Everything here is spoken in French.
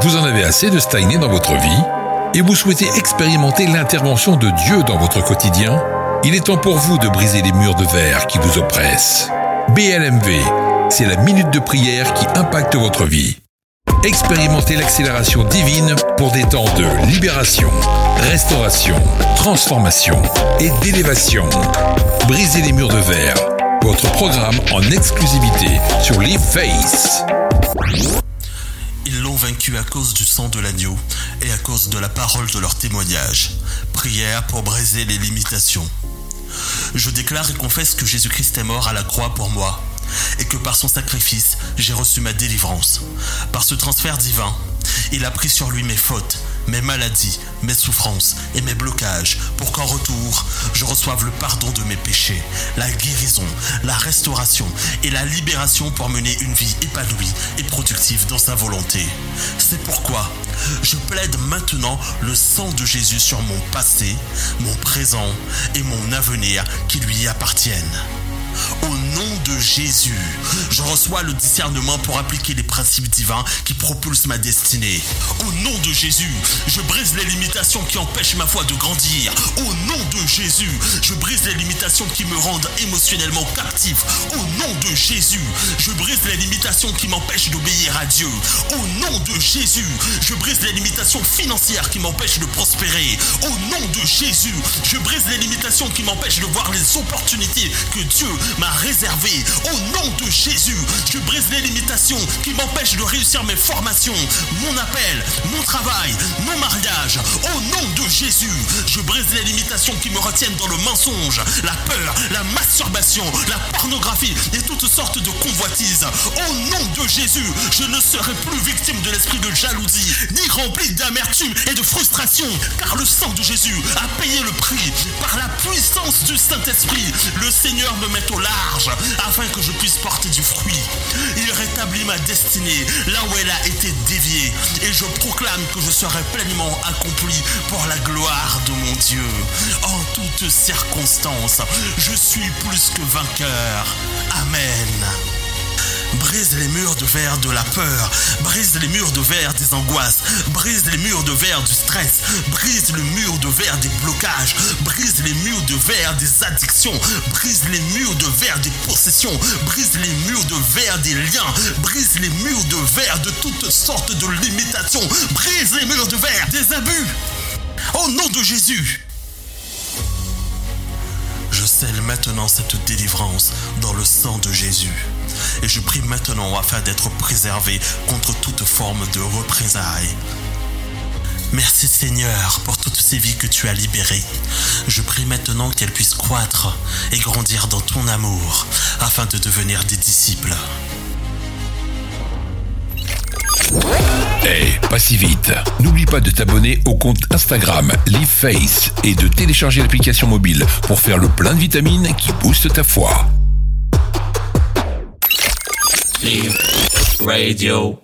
Vous en avez assez de stagner dans votre vie et vous souhaitez expérimenter l'intervention de Dieu dans votre quotidien Il est temps pour vous de briser les murs de verre qui vous oppressent. BLMV, c'est la minute de prière qui impacte votre vie. Expérimentez l'accélération divine pour des temps de libération, restauration, transformation et d'élévation. Brisez les murs de verre. Votre programme en exclusivité sur Live Face. Ils l'ont vaincu à cause du sang de l'agneau et à cause de la parole de leur témoignage. Prière pour briser les limitations. Je déclare et confesse que Jésus-Christ est mort à la croix pour moi et que par son sacrifice, j'ai reçu ma délivrance. Par ce transfert divin, il a pris sur lui mes fautes, mes maladies, mes souffrances et mes blocages pour qu'en retour, je reçoive le pardon de mes péchés, la guérison, la restauration et la libération pour mener une vie épanouie et productive dans sa volonté. C'est pourquoi je plaide maintenant le sang de Jésus sur mon passé, mon présent et mon avenir qui lui appartiennent. Au nom de Jésus, je reçois le discernement pour appliquer les principes divins qui propulsent ma destinée. Au nom de Jésus, je brise les limitations qui empêchent ma foi de grandir. Au nom de Jésus, je brise les limitations qui me rendent émotionnellement captif. Au nom de Jésus, je brise les limitations qui m'empêchent d'obéir à Dieu. Au nom de Jésus, je brise les limitations financières qui m'empêchent de prospérer. Au nom de Jésus, je brise les limitations qui m'empêchent de voir les opportunités que Dieu m'a réservé. Au nom de Jésus, je brise les limitations qui m'empêchent de réussir mes formations, mon appel, mon travail, mon mariage. Au nom de Jésus, je brise les limitations qui me retiennent dans le mensonge, la peur, la masturbation, la pornographie et toutes sortes de convoitises. Au nom de Jésus, je ne serai plus victime de l'esprit de jalousie, ni rempli d'amertume et de frustration, car le sang de Jésus a payé le prix. Par la puissance du Saint-Esprit, le Seigneur me met au large afin que je puisse porter du fruit. Il rétablit ma destinée là où elle a été déviée et je proclame que je serai pleinement accompli pour la gloire de mon Dieu. En toutes circonstances, je suis plus que vainqueur. Amen. Brise les murs de verre de la peur, brise les murs de verre des angoisses, brise les murs de verre du stress, brise le mur de verre des blocages, brise les murs de verre des addictions, brise les murs de verre des possessions, brise les murs de verre des liens, brise les murs de verre de toutes sortes de limitations, brise les murs de verre des abus. Au nom de Jésus. Je scelle maintenant cette délivrance dans le sang de Jésus. Et je prie maintenant afin d'être préservé contre toute forme de représailles. Merci Seigneur pour toutes ces vies que tu as libérées. Je prie maintenant qu'elles puissent croître et grandir dans ton amour afin de devenir des disciples. Hey, pas si vite. N'oublie pas de t'abonner au compte Instagram LiveFace et de télécharger l'application mobile pour faire le plein de vitamines qui boostent ta foi. Radio.